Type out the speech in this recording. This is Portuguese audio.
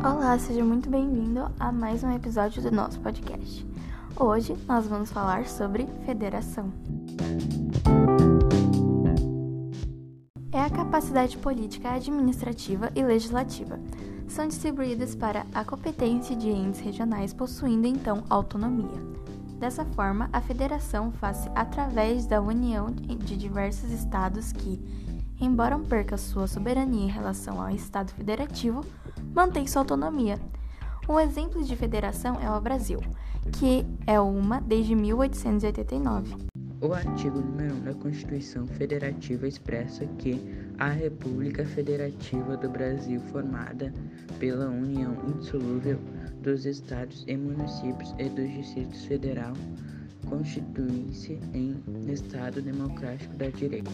Olá, seja muito bem-vindo a mais um episódio do nosso podcast. Hoje nós vamos falar sobre federação. É a capacidade política, administrativa e legislativa. São distribuídas para a competência de entes regionais possuindo então autonomia. Dessa forma, a federação faz-se através da união de diversos estados que, embora perca sua soberania em relação ao Estado federativo, mantém sua autonomia. Um exemplo de federação é o Brasil, que é uma desde 1889. O artigo número 1 da Constituição Federativa expressa que a República Federativa do Brasil, formada pela união indissolúvel dos estados e municípios e do Distrito Federal, constitui-se em Estado democrático da direita.